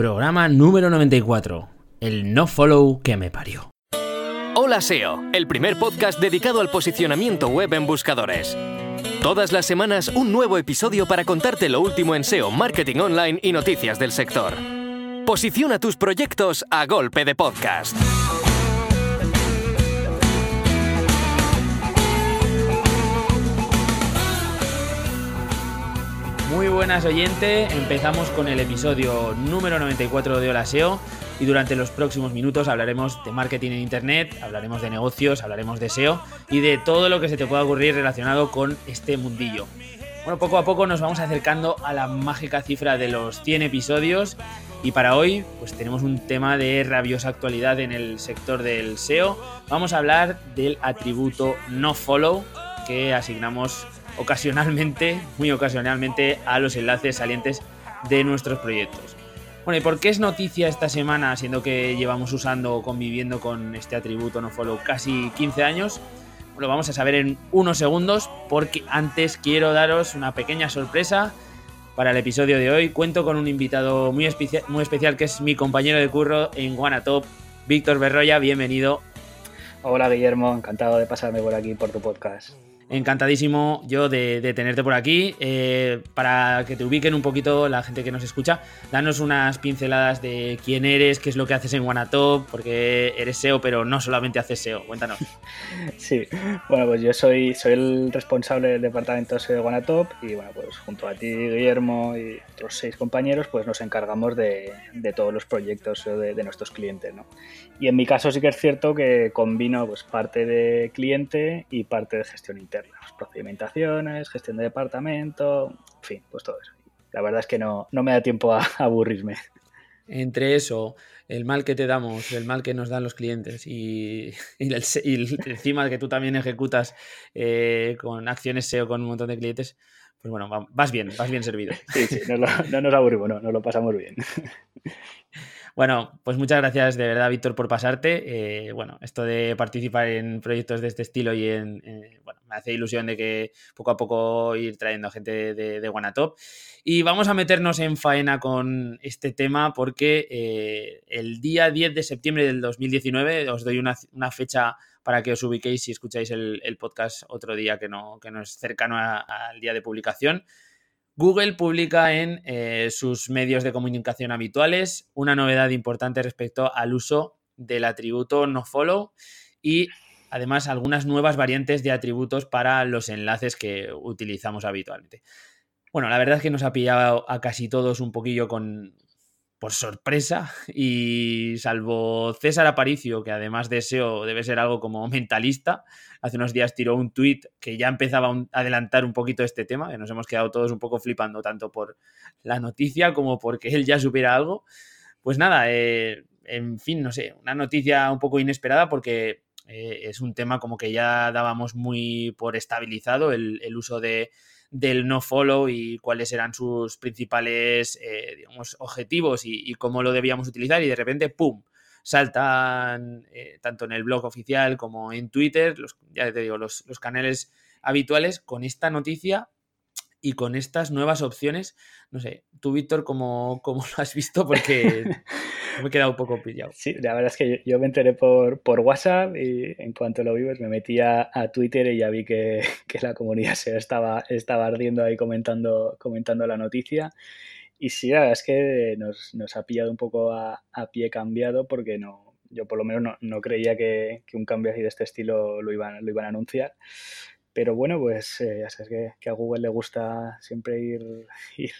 programa número 94, el no follow que me parió. Hola SEO, el primer podcast dedicado al posicionamiento web en buscadores. Todas las semanas un nuevo episodio para contarte lo último en SEO, marketing online y noticias del sector. Posiciona tus proyectos a golpe de podcast. Muy buenas oyente, empezamos con el episodio número 94 de Hola SEO y durante los próximos minutos hablaremos de marketing en Internet, hablaremos de negocios, hablaremos de SEO y de todo lo que se te pueda ocurrir relacionado con este mundillo. Bueno, poco a poco nos vamos acercando a la mágica cifra de los 100 episodios y para hoy pues tenemos un tema de rabiosa actualidad en el sector del SEO. Vamos a hablar del atributo nofollow que asignamos ocasionalmente, muy ocasionalmente, a los enlaces salientes de nuestros proyectos. Bueno, ¿y por qué es noticia esta semana, siendo que llevamos usando o conviviendo con este atributo nofollow casi 15 años? Lo vamos a saber en unos segundos, porque antes quiero daros una pequeña sorpresa para el episodio de hoy. Cuento con un invitado muy, muy especial que es mi compañero de curro en Guanatop, Víctor Berroya. Bienvenido. Hola Guillermo, encantado de pasarme por aquí por tu podcast encantadísimo yo de, tenerte por aquí. Eh, para que te ubiquen un poquito la gente que nos escucha, danos unas pinceladas de quién eres, qué es lo que haces en Wanatop, porque eres SEO, pero no solamente haces SEO. Cuéntanos. Sí, bueno, pues yo soy, soy el responsable del departamento SEO de Wanatop y bueno, pues junto a ti, Guillermo y otros seis compañeros, pues nos encargamos de, todos los proyectos de, de nuestros clientes. ¿no? Y en mi caso sí que es cierto que combino pues, parte de cliente y parte de gestión interna. Pues, procedimentaciones, gestión de departamento, en fin, pues todo eso. La verdad es que no, no me da tiempo a, aburrirme. Entre eso, el mal que te damos, el mal que nos dan los clientes y, y, encima que tú también ejecutas eh, con acciones SEO con un montón de clientes, pues bueno, vas bien, vas bien servido. Sí, sí, no, no nos aburrimos, no, nos lo pasamos bien. Bueno, pues muchas gracias de verdad, Víctor, por pasarte. Eh, bueno, esto de participar en proyectos de este estilo y en, eh, bueno, me hace ilusión de que poco a poco ir trayendo gente de, de Guanatop. Y vamos a meternos en faena con este tema porque eh, el día 10 de septiembre del 2019, os doy una, fecha para que os ubiquéis si escucháis el, podcast otro día que no, que no es cercano al día de publicación. Google publica en eh, sus medios de comunicación habituales una novedad importante respecto al uso del atributo nofollow y además algunas nuevas variantes de atributos para los enlaces que utilizamos habitualmente. Bueno, la verdad es que nos ha pillado a casi todos un poquillo con, por sorpresa y salvo César Aparicio, que además de SEO debe ser algo como mentalista, hace unos días tiró un tweet que ya empezaba a adelantar un poquito este tema, que nos hemos quedado todos un poco flipando tanto por la noticia como porque él ya supiera algo. Pues nada, eh, en fin, no sé, una noticia un poco inesperada porque eh, es un tema como que ya dábamos muy por estabilizado el uso de del no follow y cuáles eran sus principales eh, digamos, objetivos y, cómo lo debíamos utilizar y de repente, ¡pum! saltan eh, tanto en el blog oficial como en Twitter, ya te digo, los, los canales habituales con esta noticia y con estas nuevas opciones. No sé, tú, Víctor, ¿cómo, cómo lo has visto? Porque me he quedado un poco pillado. Sí, la verdad es que yo, me enteré por, por, WhatsApp y en cuanto lo vi, pues me metí a, Twitter y ya vi que, que, la comunidad se estaba, estaba ardiendo ahí comentando, comentando la noticia. Y sí, la verdad es que nos, nos ha pillado un poco a, a, pie cambiado porque no, yo por lo menos no, no creía que, que, un cambio así de este estilo lo iban, lo iban a anunciar. Pero bueno, pues eh, ya sabes que, a Google le gusta siempre ir, ir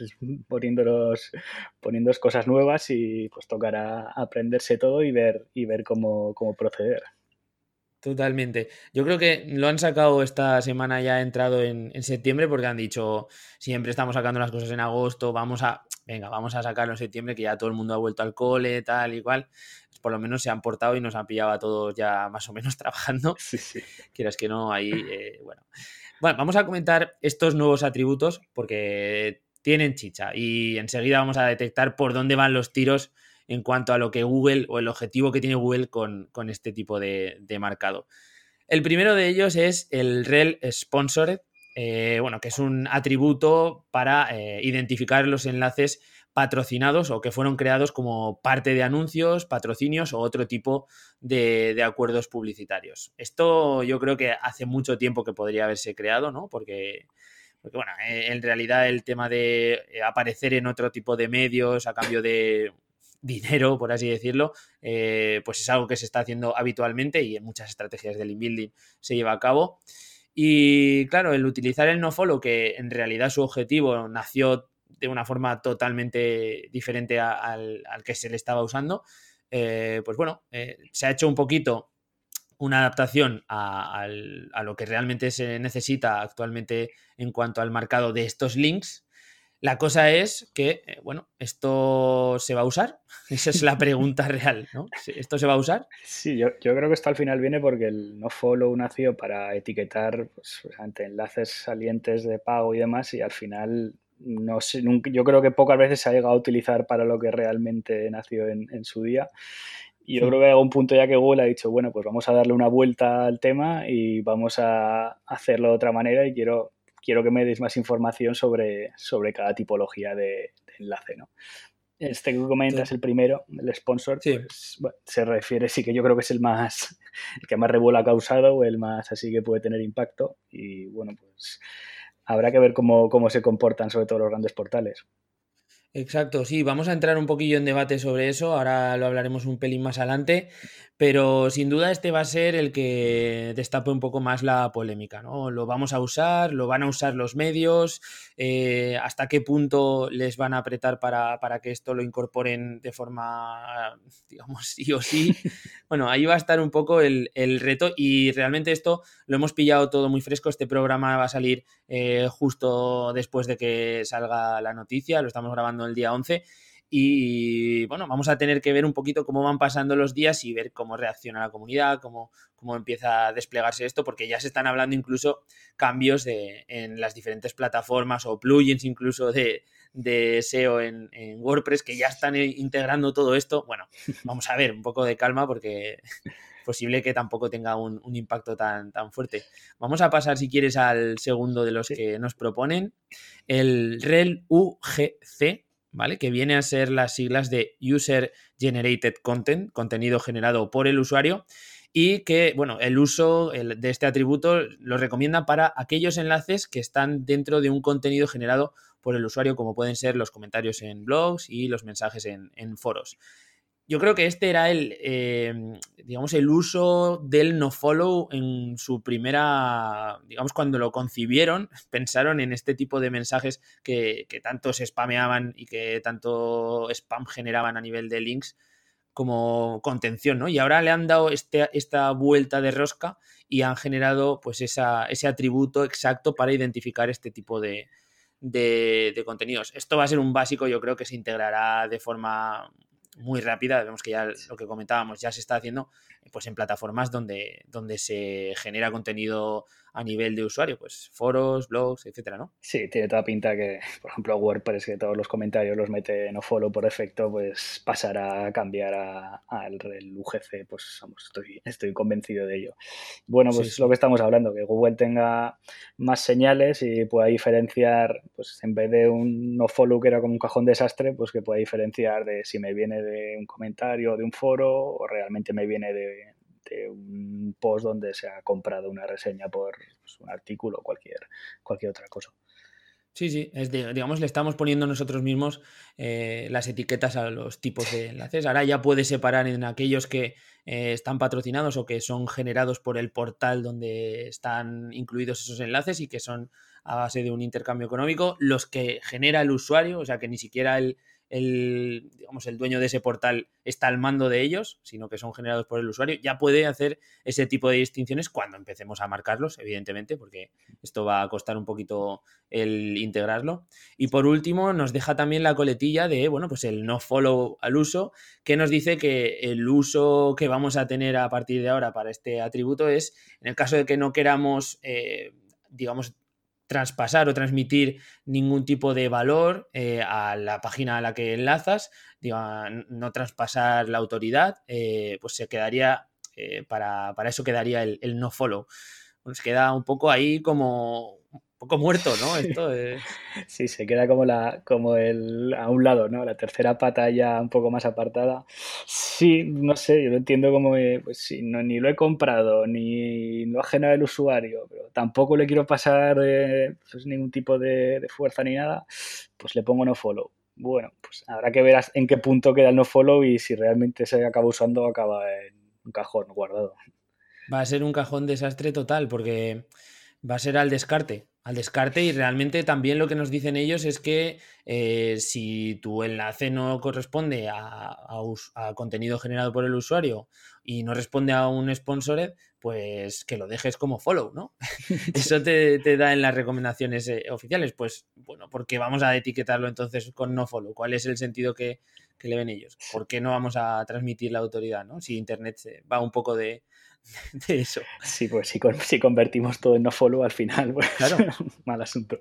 poniendo cosas nuevas y pues tocará aprenderse todo y ver, y ver cómo, cómo proceder. Totalmente. Yo creo que lo han sacado esta semana ya entrado en, en, septiembre porque han dicho siempre estamos sacando las cosas en agosto, vamos a, venga, vamos a sacarlo en septiembre que ya todo el mundo ha vuelto al cole, tal y cual. por lo menos se han portado y nos han pillado a todos ya más o menos trabajando. Sí, sí. Quieras que no, ahí, eh, bueno. Bueno, vamos a comentar estos nuevos atributos porque tienen chicha y enseguida vamos a detectar por dónde van los tiros en cuanto a lo que Google o el objetivo que tiene Google con, este tipo de, marcado. El primero de ellos es el rel sponsored, eh, bueno, que es un atributo para eh, identificar los enlaces patrocinados o que fueron creados como parte de anuncios, patrocinios o otro tipo de, de, acuerdos publicitarios. Esto yo creo que hace mucho tiempo que podría haberse creado, ¿no? Porque, porque bueno, en realidad el tema de aparecer en otro tipo de medios a cambio de dinero, por así decirlo, eh, pues es algo que se está haciendo habitualmente y en muchas estrategias del inbuilding se lleva a cabo. Y claro, el utilizar el nofollow, que en realidad su objetivo nació de una forma totalmente diferente al, que se le estaba usando, eh, pues bueno, eh, se ha hecho un poquito una adaptación a, a, lo que realmente se necesita actualmente en cuanto al marcado de estos links la cosa es que, eh, bueno, ¿esto se va a usar? Esa es la pregunta real, ¿no? ¿Esto se va a usar? Sí, yo, creo que esto al final viene porque el nofollow nació para etiquetar pues, ante enlaces salientes de pago y demás y al final no sé, yo creo que pocas veces se ha llegado a utilizar para lo que realmente nació en, su día. Y yo creo que hay un punto ya que Google ha dicho, bueno, pues vamos a darle una vuelta al tema y vamos a hacerlo de otra manera y quiero quiero que me deis más información sobre, sobre cada tipología de, enlace, ¿no? Este que comentas, el primero, el sponsor, pues, se refiere, sí que yo creo que es el más, el que más revuelo ha causado o el más así que puede tener impacto. Y bueno, pues habrá que ver cómo, cómo se comportan sobre todo los grandes portales. Exacto, sí, vamos a entrar un poquillo en debate sobre eso, ahora lo hablaremos un pelín más adelante, pero sin duda este va a ser el que destape un poco más la polémica, ¿no? Lo vamos a usar, lo van a usar los medios, eh, hasta qué punto les van a apretar para, para, que esto lo incorporen de forma, digamos, sí o sí. Bueno, ahí va a estar un poco el, el reto y realmente esto lo hemos pillado todo muy fresco, este programa va a salir eh, justo después de que salga la noticia, lo estamos grabando el día 11. Y bueno, vamos a tener que ver un poquito cómo van pasando los días y ver cómo reacciona la comunidad, cómo, cómo empieza a desplegarse esto, porque ya se están hablando incluso cambios de, en las diferentes plataformas o plugins incluso de, de SEO en, en, WordPress que ya están integrando todo esto. Bueno, vamos a ver, un poco de calma porque posible que tampoco tenga un, impacto tan, tan fuerte. Vamos a pasar, si quieres, al segundo de los que nos proponen, el REL UGC, ¿vale? Que viene a ser las siglas de User Generated Content, contenido generado por el usuario, y que, bueno, el uso de este atributo lo recomienda para aquellos enlaces que están dentro de un contenido generado por el usuario, como pueden ser los comentarios en blogs y los mensajes en, en foros yo creo que este era el, em, digamos, el uso del nofollow en su primera, digamos, cuando lo concibieron, pensaron en este tipo de mensajes que, tanto se spameaban y que tanto spam generaban a nivel de links como contención, ¿no? Y ahora le han dado este, esta vuelta de rosca y han generado pues esa, ese atributo exacto para identificar este tipo de, de, contenidos. Esto va a ser un básico, yo creo que se integrará de forma muy rápida. Vemos que ya lo que comentábamos ya se está haciendo pues en plataformas donde, donde se genera contenido a nivel de usuario, pues foros, blogs, etcétera, ¿no? Sí, tiene toda pinta que, por ejemplo, WordPress, que todos los comentarios los mete no follow por efecto, pues pasará a cambiar al UGC, pues vamos, estoy, estoy convencido de ello. Bueno, pues es lo que estamos hablando, que Google tenga más señales y pueda diferenciar, pues en vez de un no follow que era como un cajón desastre, pues que pueda diferenciar de si me viene de un comentario o de un foro o realmente me viene de un post donde se ha comprado una reseña por pues, un artículo o cualquier, cualquier otra cosa. Sí, sí, es digamos, le estamos poniendo nosotros mismos eh, las etiquetas a los tipos de enlaces. Ahora ya puede separar en aquellos que eh, están patrocinados o que son generados por el portal donde están incluidos esos enlaces y que son a base de un intercambio económico, los que genera el usuario, o sea que ni siquiera el, el, digamos, el dueño de ese portal está al mando de ellos, sino que son generados por el usuario, ya puede hacer ese tipo de distinciones cuando empecemos a marcarlos, evidentemente, porque esto va a costar un poquito el integrarlo. Y por último, nos deja también la coletilla de, bueno, pues el no follow al uso, que nos dice que el uso que vamos a tener a partir de ahora para este atributo es, en el caso de que no queramos, eh, digamos, traspasar o transmitir ningún tipo de valor eh, a la página a la que enlazas, no traspasar la autoridad, eh, pues se quedaría, eh, para, eso quedaría el, no follow. Nos queda un poco ahí como poco muerto, ¿no? Esto Sí, se queda como la, como el a un lado, ¿no? La tercera pata ya un poco más apartada. Sí, no sé, yo lo entiendo como pues sí, no, ni lo he comprado, ni lo ha generado el usuario, pero tampoco le quiero pasar pues, ningún tipo de, fuerza ni nada, pues le pongo no follow. Bueno, pues habrá que ver en qué punto queda el no follow y si realmente se acaba usando acaba en un cajón guardado. Va a ser un cajón desastre total porque va a ser al descarte al descarte y realmente también lo que nos dicen ellos es que eh, si tu enlace no corresponde a, contenido generado por el usuario y no responde a un sponsored, pues que lo dejes como follow, ¿no? Eso te, da en las recomendaciones eh, oficiales. Pues bueno, porque vamos a etiquetarlo entonces con no follow. ¿Cuál es el sentido que, que le ven ellos? ¿Por qué no vamos a transmitir la autoridad, ¿no? Si Internet va un poco de, de eso. Sí, pues si, si convertimos todo en no follow al final, pues claro. mal asunto.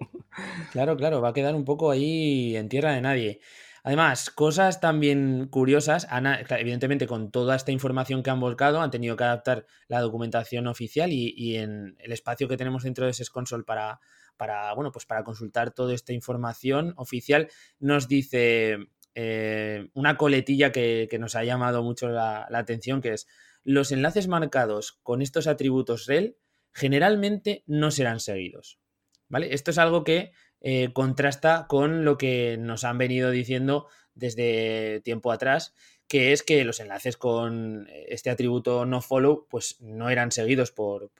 Claro, claro, va a quedar un poco ahí en tierra de nadie. Además, cosas también curiosas, evidentemente con toda esta información que han volcado, han tenido que adaptar la documentación oficial y, en el espacio que tenemos dentro de SES Console para, para, bueno, pues para consultar toda esta información oficial, nos dice eh, una coletilla que, nos ha llamado mucho la atención, que es los enlaces marcados con estos atributos rel generalmente no serán seguidos. ¿Vale? Esto es algo que eh, contrasta con lo que nos han venido diciendo desde tiempo atrás que es que los enlaces con este atributo no follow pues no eran seguidos por,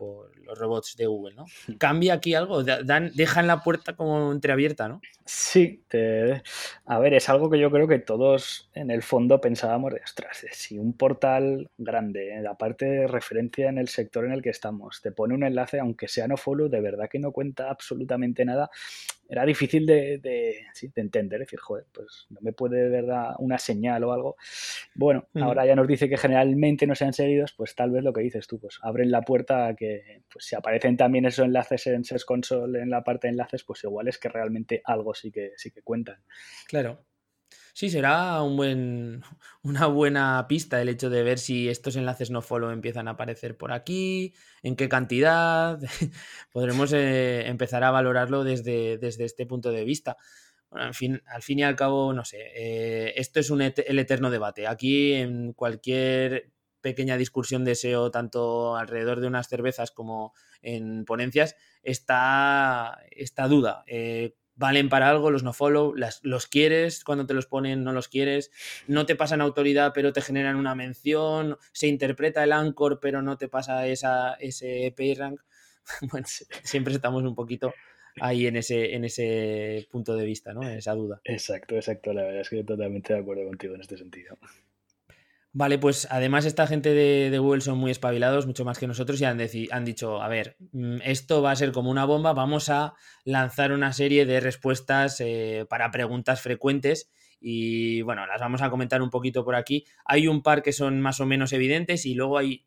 los robots de Google, ¿no? ¿Cambia aquí algo? Dan, dejan la puerta como entreabierta, ¿no? Sí, a ver, es algo que yo creo que todos en el fondo pensábamos de, ostras, si un portal grande, aparte de referencia en el sector en el que estamos, te pone un enlace, aunque sea no follow, de verdad que no cuenta absolutamente nada, era difícil de, de, entender, es decir, joder, pues no me puede de verdad una señal o algo. Bueno, ahora ya nos dice que generalmente no sean seguidos, pues tal vez lo que dices tú, pues abren la puerta a que pues si aparecen también esos enlaces en SES Console en la parte de enlaces, pues igual es que realmente algo sí que, sí que cuentan. Claro. Sí, será un buen, una buena pista el hecho de ver si estos enlaces no follow empiezan a aparecer por aquí, en qué cantidad. Podremos eh, empezar a valorarlo desde, desde este punto de vista. Bueno, fin, al fin y al cabo, no sé, eh, esto es un el eterno debate. Aquí en cualquier pequeña discusión de SEO, tanto alrededor de unas cervezas como en ponencias, está esta duda. Eh, valen para algo, los no follow, los quieres cuando te los ponen, no los quieres, no te pasan autoridad pero te generan una mención, se interpreta el anchor pero no te pasa esa, ese rank Bueno, siempre estamos un poquito ahí en ese, en ese punto de vista, ¿no? En esa duda. Exacto, exacto. La verdad es que totalmente de acuerdo contigo en este sentido. Vale, pues además esta gente de, Google son muy espabilados, mucho más que nosotros, y han, han, dicho, a ver, mm, esto va a ser como una bomba, vamos a lanzar una serie de respuestas eh, para preguntas frecuentes y bueno, las vamos a comentar un poquito por aquí. Hay un par que son más o menos evidentes y luego hay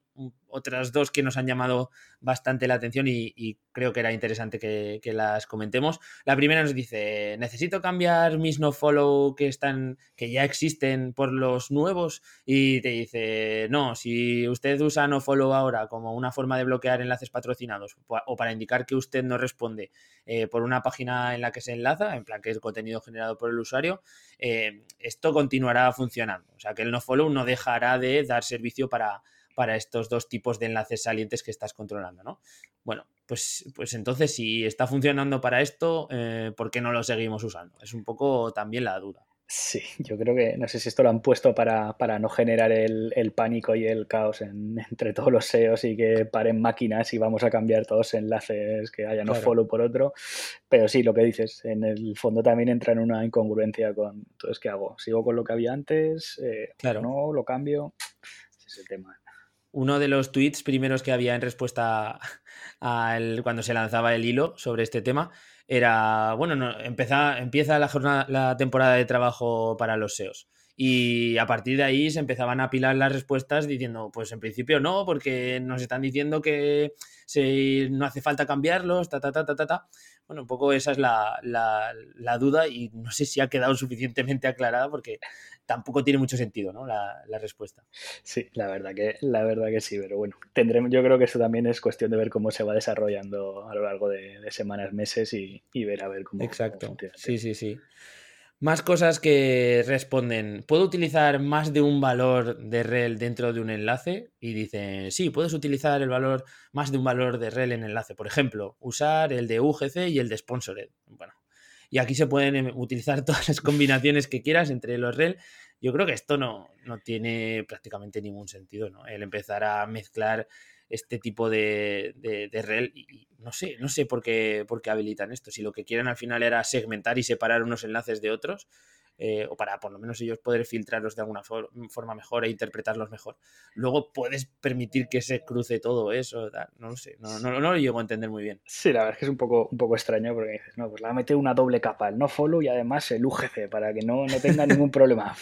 otras dos que nos han llamado bastante la atención y, creo que era interesante que, las comentemos. La primera nos dice, necesito cambiar mis nofollow que están, que ya existen por los nuevos y te dice, no, si usted usa nofollow ahora como una forma de bloquear enlaces patrocinados o para indicar que usted no responde eh, por una página en la que se enlaza, en plan que es contenido generado por el usuario, eh, esto continuará funcionando. O sea que el nofollow no dejará de dar servicio para para estos dos tipos de enlaces salientes que estás controlando, ¿no? Bueno, pues, pues entonces si está funcionando para esto, eh, ¿por qué no lo seguimos usando? Es un poco también la duda. Sí, yo creo que no sé si esto lo han puesto para, no generar el, pánico y el caos entre todos los SEOs y que paren máquinas y vamos a cambiar todos enlaces que haya no follow por otro. Pero sí, lo que dices, en el fondo también entra en una incongruencia con, entonces, ¿qué hago? ¿Sigo con lo que había antes? Eh, claro. ¿No? ¿Lo cambio? Ese es el tema uno de los tweets primeros que había en respuesta a cuando se lanzaba el hilo sobre este tema era, bueno, no, empieza, la, jornada, la temporada de trabajo para los SEOs. Y a partir de ahí se empezaban a apilar las respuestas diciendo, pues en principio no, porque nos están diciendo que no hace falta cambiarlos, ta, ta, ta, ta, ta, ta. Bueno, un poco esa es la, la, duda y no sé si ha quedado suficientemente aclarada porque tampoco tiene mucho sentido ¿no? la, respuesta. Sí, la verdad, que, la verdad que sí, pero bueno, tendremos, yo creo que eso también es cuestión de ver cómo se va desarrollando a lo largo de, semanas, meses y, ver a ver cómo. Exacto. sí, sí, sí. Más cosas que responden. ¿Puedo utilizar más de un valor de rel dentro de un enlace? Y dicen, sí, puedes utilizar el valor, más de un valor de rel en enlace. Por ejemplo, usar el de UGC y el de Sponsored. Bueno, y aquí se pueden em, utilizar todas las combinaciones que quieras entre los rel. Yo creo que esto no, no tiene prácticamente ningún sentido, ¿no? El empezar a mezclar este tipo de, de, rel y no sé, no sé por qué, por qué habilitan esto. Si lo que quieren al final era segmentar y separar unos enlaces de otros, eh, o para por lo menos ellos poder filtrarlos de alguna forma mejor e interpretarlos mejor. Luego puedes permitir que se cruce todo eso, no lo sé, no, no, lo llego a entender muy bien. Sí, la verdad es que es un poco, un poco extraño porque dices, no, pues la mete una doble capa, el no follow y además el UGC para que no, no tenga ningún problema.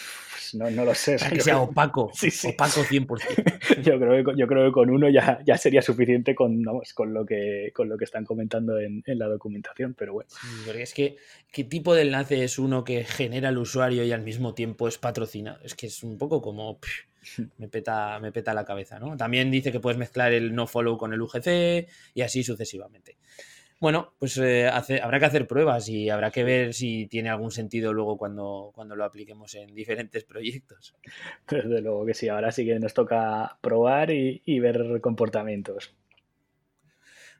no, no lo sé. que sea opaco, opaco 100%. yo, creo que, yo creo que con uno ya, ya sería suficiente con, con, lo que, con lo que están comentando en, la documentación, pero bueno. es que, ¿qué tipo de enlace es uno que genera el usuario y al mismo tiempo es patrocinado? Es que es un poco como... me peta, me peta la cabeza, ¿no? También dice que puedes mezclar el no follow con el UGC y así sucesivamente. Bueno, pues eh, habrá que hacer pruebas y habrá que ver si tiene algún sentido luego cuando, cuando lo apliquemos en diferentes proyectos. Desde luego que sí, ahora sí que nos toca probar y, ver comportamientos.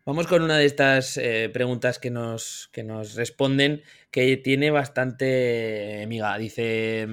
Vamos con una de estas eh, preguntas que nos, que nos responden, que tiene bastante miga. Dice,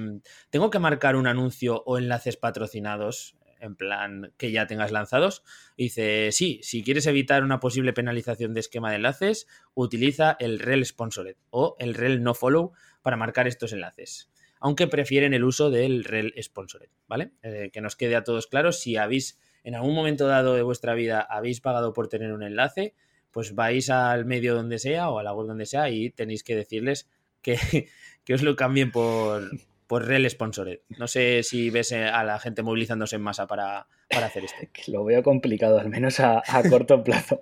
¿tengo que marcar un anuncio o enlaces patrocinados en plan que ya tengas lanzados. dice, sí, si quieres evitar una posible penalización de esquema de enlaces, utiliza el rel sponsored o el rel no follow para marcar estos enlaces. Aunque prefieren el uso del rel sponsored, ¿vale? Eh, que nos quede a todos claro, si habéis en algún momento dado de vuestra vida habéis pagado por tener un enlace, pues vais al medio donde sea o a la web donde sea y tenéis que decirles que, que os lo cambien por, por Rel Sponsored. No sé si ves eh, a la gente movilizándose en masa para, hacer esto. Lo veo complicado, al menos a, corto plazo.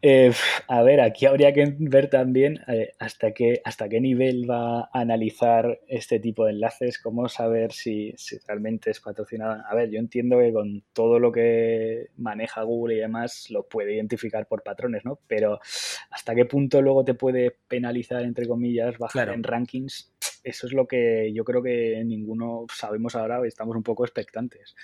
Eh, a ver, aquí habría que ver también eh, hasta, qué, hasta qué nivel va a analizar este tipo de enlaces, cómo saber si, realmente es patrocinado. A ver, yo entiendo que con todo lo que maneja Google y demás lo puede identificar por patrones, ¿no? Pero hasta qué punto luego te puede penalizar, entre comillas, bajar en rankings eso es lo que yo creo que ninguno sabemos ahora estamos un poco expectantes.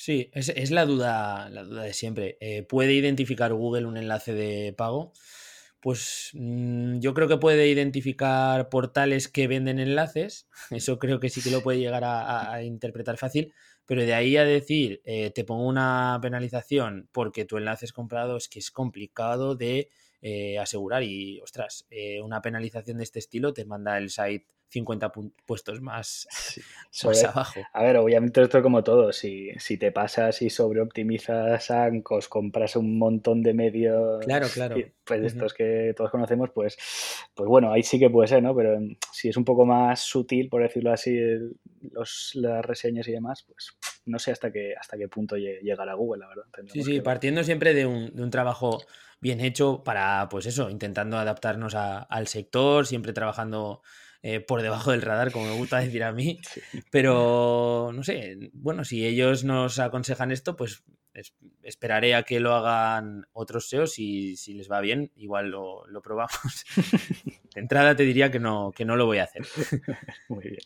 Sí, es, la, duda, la duda de siempre. Eh, ¿Puede identificar Google un enlace de pago? Pues mm, yo creo que puede identificar portales que venden enlaces. Eso creo que sí que lo puede llegar a, interpretar fácil. Pero de ahí a decir, eh, te pongo una penalización porque tu enlace es comprado, es que es complicado de eh, asegurar y, ostras, eh, una penalización de este estilo te manda el site 50 puestos más, abajo. A ver, obviamente esto es como todo, si, si te pasas y sobreoptimizas Ancos, compras un montón de medios, claro, claro. pues estos que todos conocemos, pues, pues bueno, ahí sí que puede ser, ¿no? Pero si es un poco más sutil, por decirlo así, los, las reseñas y demás, pues no sé hasta qué, hasta qué punto llegará Google, la verdad. sí, sí, partiendo siempre de un, de un trabajo bien hecho para, pues eso, intentando adaptarnos al sector, siempre trabajando eh, por debajo del radar, como me gusta decir a mí. Pero, no sé, bueno, si ellos nos aconsejan esto, pues esperaré a que lo hagan otros SEOs y si les va bien, igual lo, probamos. de entrada te diría que no, que no lo voy a hacer. Muy bien.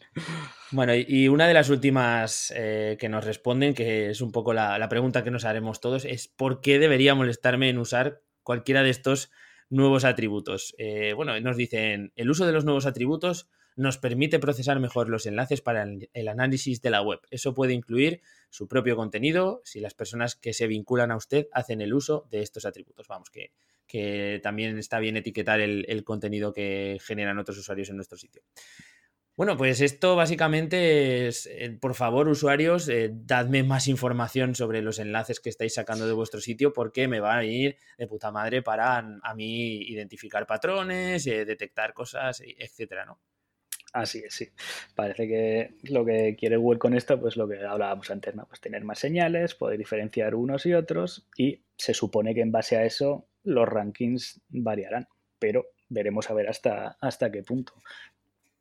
Bueno, y una de las últimas eh, que nos responden, que es un poco la, la pregunta que nos haremos todos, es ¿por qué debería molestarme en usar cualquiera de estos nuevos atributos. Eh, bueno, nos dicen, el uso de los nuevos atributos nos permite procesar mejor los enlaces para el, análisis de la web. Eso puede incluir su propio contenido si las personas que se vinculan a usted hacen el uso de estos atributos. Vamos, que, que también está bien etiquetar el contenido que generan otros usuarios en nuestro sitio. Bueno, pues esto básicamente es, eh, por favor, usuarios, eh, dadme más información sobre los enlaces que estáis sacando de vuestro sitio porque me va a ir de puta madre para a mí identificar patrones, eh, detectar cosas, etcétera, ¿no? Así es, sí. Parece que lo que quiere Google con esto, pues lo que hablábamos antes, ¿no? Pues tener más señales, poder diferenciar unos y otros y se supone que en base a eso los rankings variarán pero veremos a ver hasta, hasta qué punto.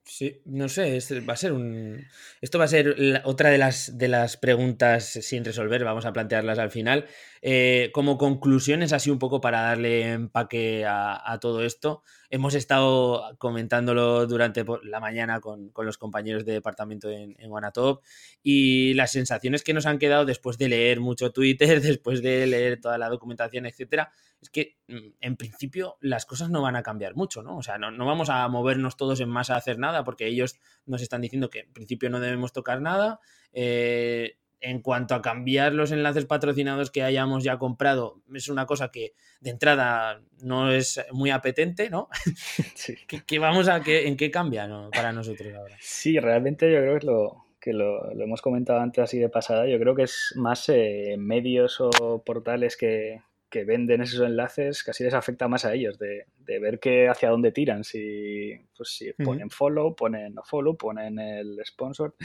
Sí, no sé, va a ser un. Esto va a ser otra de las, de las preguntas sin resolver, vamos a plantearlas al final. Eh, como conclusiones, así un poco para darle empaque a, todo esto, hemos estado comentándolo durante la mañana con, los compañeros de departamento en, en Guanatop y las sensaciones que nos han quedado después de leer mucho Twitter, después de leer toda la documentación, etcétera, es que mm, en principio las cosas no van a cambiar mucho, ¿no? O sea, no, vamos a movernos todos en masa a hacer nada porque ellos nos están diciendo que en principio no debemos tocar nada. Eh, en cuanto a cambiar los enlaces patrocinados que hayamos ya comprado, es una cosa que de entrada no es muy apetente, ¿no? Sí. ¿Qué, vamos a, qué, ¿En qué cambia para nosotros ahora? Sí, realmente yo creo que lo, que lo, hemos comentado antes así de pasada, yo creo que es más eh, medios o portales que, que venden esos enlaces casi les afecta más a ellos, de, ver que hacia dónde tiran, si, pues si ponen follow, ponen no follow, ponen el sponsor.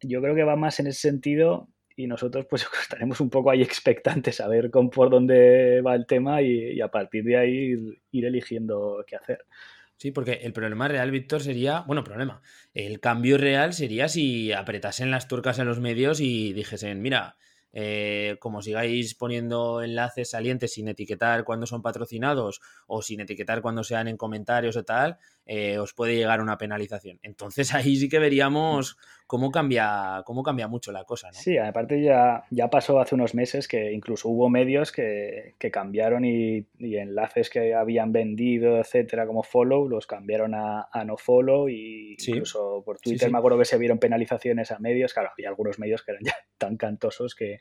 Yo creo que va más en ese sentido y nosotros pues estaremos un poco ahí expectantes a ver con, por dónde va el tema y, a partir de ahí ir, eligiendo qué hacer. Sí, porque el problema real, Víctor, sería, bueno, problema, el cambio real sería si apretasen las turcas en los medios y dijesen, mira, eh, como sigáis poniendo enlaces salientes sin etiquetar cuando son patrocinados o sin etiquetar cuando sean en comentarios o tal, eh, os puede llegar una penalización. Entonces ahí sí que veríamos cómo cambia, cómo cambia mucho la cosa. ¿no? Sí, aparte ya, ya pasó hace unos meses que incluso hubo medios que, cambiaron y, enlaces que habían vendido, etcétera, como follow, los cambiaron a, no follow y incluso por Twitter me acuerdo que se vieron penalizaciones a medios. Claro, había algunos medios que eran ya tan cantosos que...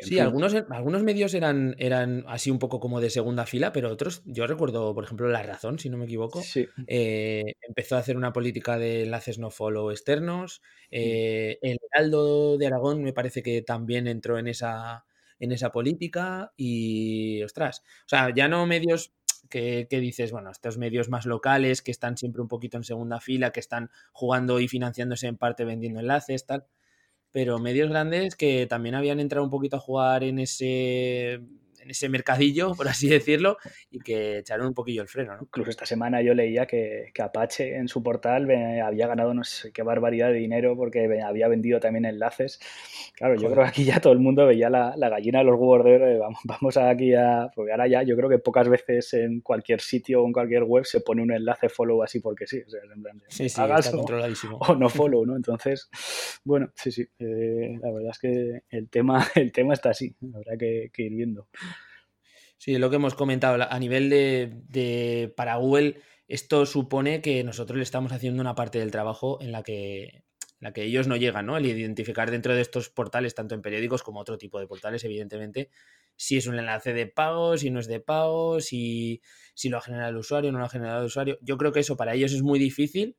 sí, algunos, algunos medios eran, eran así un poco como de segunda fila, pero otros, yo recuerdo, por ejemplo, La Razón, si no me equivoco. Sí. Eh, eh, empezó a hacer una política de enlaces no follow externos. Mm. Eh, el Heraldo de Aragón me parece que también entró en esa, en esa política y, ostras, o sea, ya no medios que, dices, bueno, estos medios más locales que están siempre un poquito en segunda fila, que están jugando y financiándose en parte vendiendo enlaces, tal, pero medios grandes que también habían entrado un poquito a jugar en ese en ese mercadillo, por así decirlo, y que echaron un poquillo el freno. ¿no? Incluso esta semana yo leía que, que, Apache en su portal había ganado no sé qué barbaridad de dinero porque había vendido también enlaces. Claro, yo creo que aquí ya todo el mundo veía la, la gallina de los huevos de. Vamos, vamos aquí a. Porque ahora ya yo creo que pocas veces en cualquier sitio o en cualquier web se pone un enlace follow así porque sí. O sea, en plan sí, sí, está controladísimo. O no follow, ¿no? Entonces, bueno, sí, sí. Eh, la verdad es que el tema, el tema está así. Habrá que, que ir viendo. Sí, lo que hemos comentado, a nivel de, para Google, esto supone que nosotros le estamos haciendo una parte del trabajo en la que, la que ellos no llegan, ¿no? El identificar dentro de estos portales, tanto en periódicos como otro tipo de portales, evidentemente, si es un enlace de pago, si no es de pago, si, si lo ha generado el usuario, no lo ha generado el usuario. Yo creo que eso para ellos es muy difícil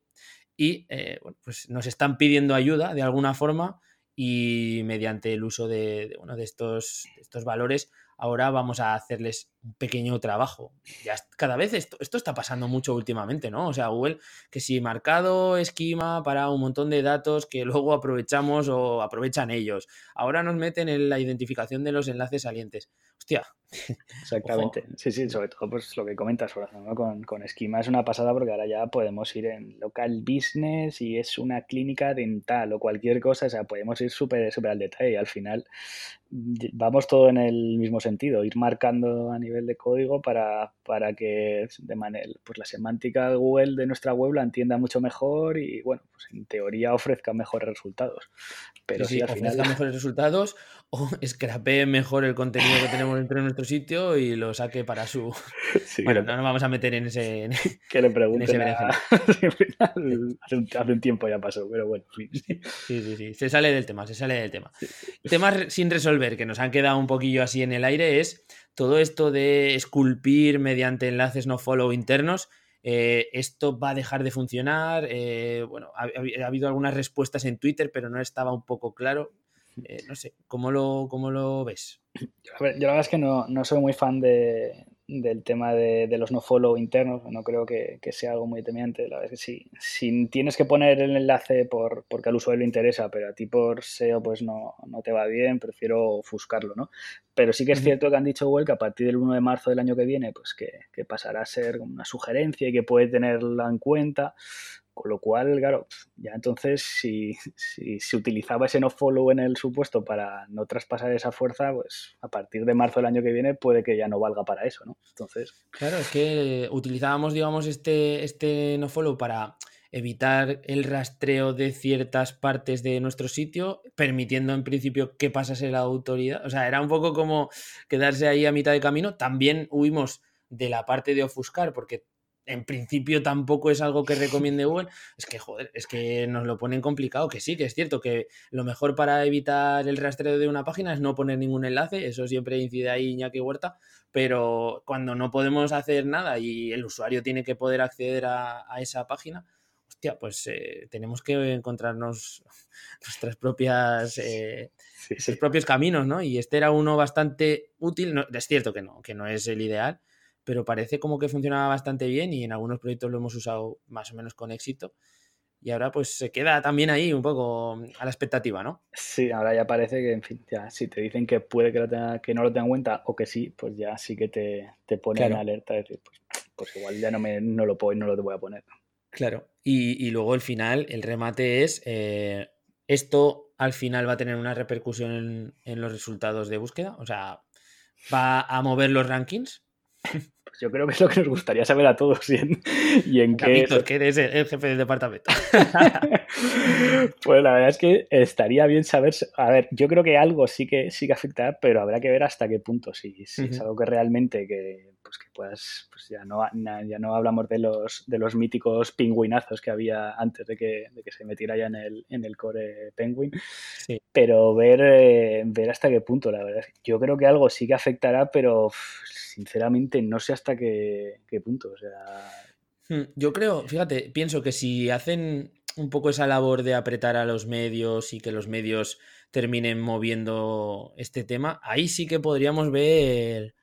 y eh, pues nos están pidiendo ayuda de alguna forma y mediante el uso de, de, de estos, de estos valores ahora vamos a hacerles un pequeño trabajo. Ya cada vez esto, esto está pasando mucho últimamente, ¿no? O sea, Google, que si marcado esquema para un montón de datos que luego aprovechamos o aprovechan ellos. Ahora nos meten en la identificación de los enlaces salientes. Hostia. Exactamente. Sí, sí, sobre todo pues lo que comentas, con, con esquema es una pasada porque ahora ya podemos ir en local business y es una clínica dental o cualquier cosa, o sea, podemos ir súper súper al detalle y al final vamos todo en el mismo sentido, ir marcando a nivel de código para, para que de manera, pues la semántica de Google de nuestra web la entienda mucho mejor y bueno, pues en teoría ofrezca mejores resultados. Pero sí, al final... mejores resultados o scrapee mejor el contenido que tenemos dentro de sitio y lo saque para su... bueno, no nos vamos a meter en ese... que le pregunten hace, un, tiempo ya pasó, pero bueno. Sí, sí, sí, se sale del tema, se sale del tema. Temas sin resolver que nos han quedado un poquillo así en el aire es todo esto de esculpir mediante enlaces no follow internos. Eh, esto va a dejar de funcionar. Eh, bueno, ha, habido algunas respuestas en Twitter, pero no estaba un poco claro. Eh, no sé, ¿cómo lo, cómo lo ves? Yo, la verdad es que no, soy muy fan de, del tema de, los no follow internos, no creo que, sea algo muy temiente. La verdad es que sí, si tienes que poner el enlace por, porque al usuario le interesa, pero a ti por SEO pues no, no te va bien, prefiero ofuscarlo, ¿no? Pero sí que es cierto que han dicho Google que a partir del 1 de marzo del año que viene, pues que, que pasará a ser una sugerencia y que puede tenerla en cuenta. Con lo cual, claro, ya entonces si, se utilizaba ese no follow en el supuesto para no traspasar esa fuerza, pues a partir de marzo del año que viene puede que ya no valga para eso, ¿no? Entonces. Claro, es que utilizábamos, digamos, este, este no follow para evitar el rastreo de ciertas partes de nuestro sitio, permitiendo en principio que pasase la autoridad. O sea, era un poco como quedarse ahí a mitad de camino. También huimos de la parte de ofuscar, porque en principio tampoco es algo que recomiende Google, es que, joder, es que nos lo ponen complicado, que sí, que es cierto que lo mejor para evitar el rastreo de una página es no poner ningún enlace, eso siempre incide ahí Iñaki Huerta, pero cuando no podemos hacer nada y el usuario tiene que poder acceder a, esa página, hostia, pues eh, tenemos que encontrarnos nuestras propias... Eh, propios caminos, ¿no? Y este era uno bastante útil, es cierto que no, que no es el ideal, pero parece como que funcionaba bastante bien y en algunos proyectos lo hemos usado más o menos con éxito. Y ahora pues se queda también ahí un poco a la expectativa, ¿no? Sí, ahora ya parece que, en fin, ya si te dicen que puede que, que no lo tenga en cuenta o que sí, pues ya sí que te, te pone en alerta, decir, pues, pues, igual ya no, me, no lo puedo no lo voy a poner. Claro, y, y luego el final, el remate es, eh, esto al final va a tener una repercusión en, en los resultados de búsqueda, o sea, va a mover los rankings. Pues yo creo que es lo que nos gustaría saber a todos y en, y en qué... que eres el jefe del departamento. pues la verdad es que estaría bien saber... A ver, yo creo que algo sí que, sí que afectará, pero habrá que ver hasta qué punto. Si, si es algo que realmente que, pues que puedas... Pues ya no, ya no hablamos de los, de los míticos pingüinazos que había antes de que, de que se metiera ya en el, en el core Penguin. Pero ver, eh, ver hasta qué punto, la verdad. Yo creo que algo sí que afectará, pero sinceramente no sé hasta qué, punto. O sea... Hmm, yo creo, fíjate, pienso que si hacen un poco esa labor de apretar a los medios y que los medios terminen moviendo este tema, ahí sí que podríamos ver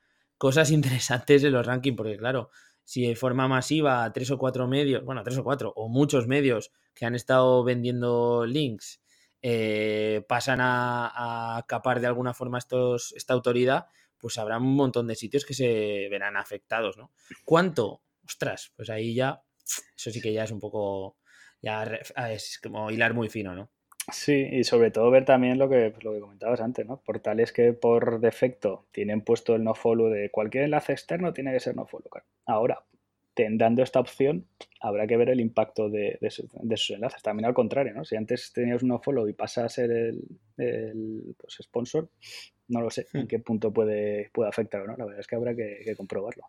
cosas interesantes en los rankings, porque claro, si de forma masiva tres o cuatro medios, bueno, tres o cuatro, o muchos medios que han estado vendiendo links eh, pasan a, a, capar de alguna forma esta autoridad, pues habrá un montón de sitios que se verán afectados, ¿no? ¿Cuánto? Ostras, pues ahí ya, eso sí que ya es un poco, ya es como hilar muy fino, ¿no? Sí, y sobre todo ver también lo que, pues lo que comentabas antes, ¿no? Portales que por defecto tienen puesto el no follow de cualquier enlace externo tiene que ser no follow. Ahora, dando esta opción, habrá que ver el impacto de, de, sus enlaces. También al contrario, ¿no? Si antes tenías un no follow y pasa a ser el, el pues, sponsor, no lo sé en hmm. qué punto puede, puede afectar o no. La verdad es que habrá que, comprobarlo.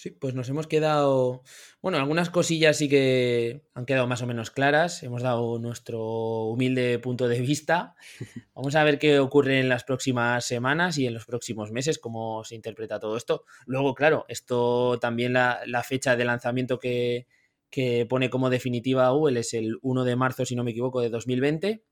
Sí, pues nos hemos quedado. Bueno, algunas cosillas sí que han quedado más o menos claras. Hemos dado nuestro humilde punto de vista. Vamos a ver qué ocurre en las próximas semanas y en los próximos meses, cómo se interpreta todo esto. Luego, claro, esto también la, la fecha de lanzamiento que, que pone como definitiva Google es el 1 de marzo, si no me equivoco, de 2020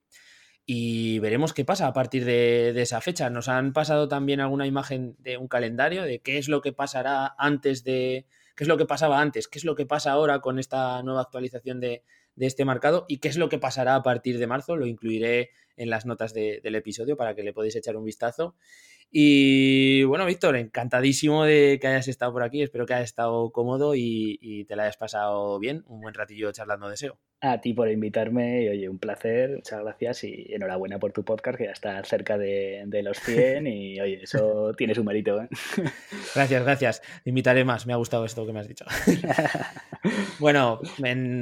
y veremos qué pasa a partir de, esa fecha. Nos han pasado también alguna imagen de un calendario de qué es lo que pasará antes de, qué es lo que pasaba antes, qué es lo que pasa ahora con esta nueva actualización de, este marcado y qué es lo que pasará a partir de marzo. Lo incluiré en las notas del episodio para que le podáis echar un vistazo. Y bueno, Víctor, encantadísimo de que hayas estado por aquí. Espero que hayas estado cómodo y, te la hayas pasado bien. Un buen ratillo charlando de SEO. A ti por invitarme y oye, un placer, muchas gracias y enhorabuena por tu podcast que ya está cerca de, los 100 y oye, eso tiene su mérito. ¿eh? Gracias, gracias. Te invitaré más, me ha gustado esto que me has dicho. bueno,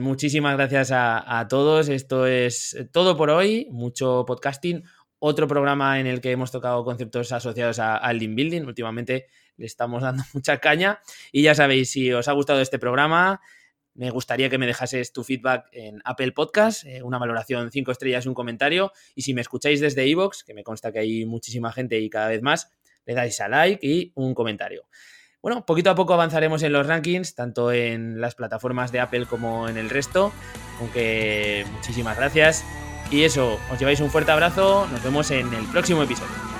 muchísimas gracias a, a todos. Esto es todo por hoy, mucho podcasting otro programa en el que hemos tocado conceptos asociados al link building. Últimamente le estamos dando mucha caña. Y ya sabéis, si os ha gustado este programa, me gustaría que me dejases tu feedback en Apple Podcast, eh, una valoración 5 estrellas y un comentario. Y si me escucháis desde iVoox, que me consta que hay muchísima gente y cada vez más, le dais a like y un comentario. Bueno, poquito a poco avanzaremos en los rankings, tanto en las plataformas de Apple como en el resto. Aunque muchísimas gracias y eso, os lleváis un fuerte abrazo, nos vemos en el próximo episodio.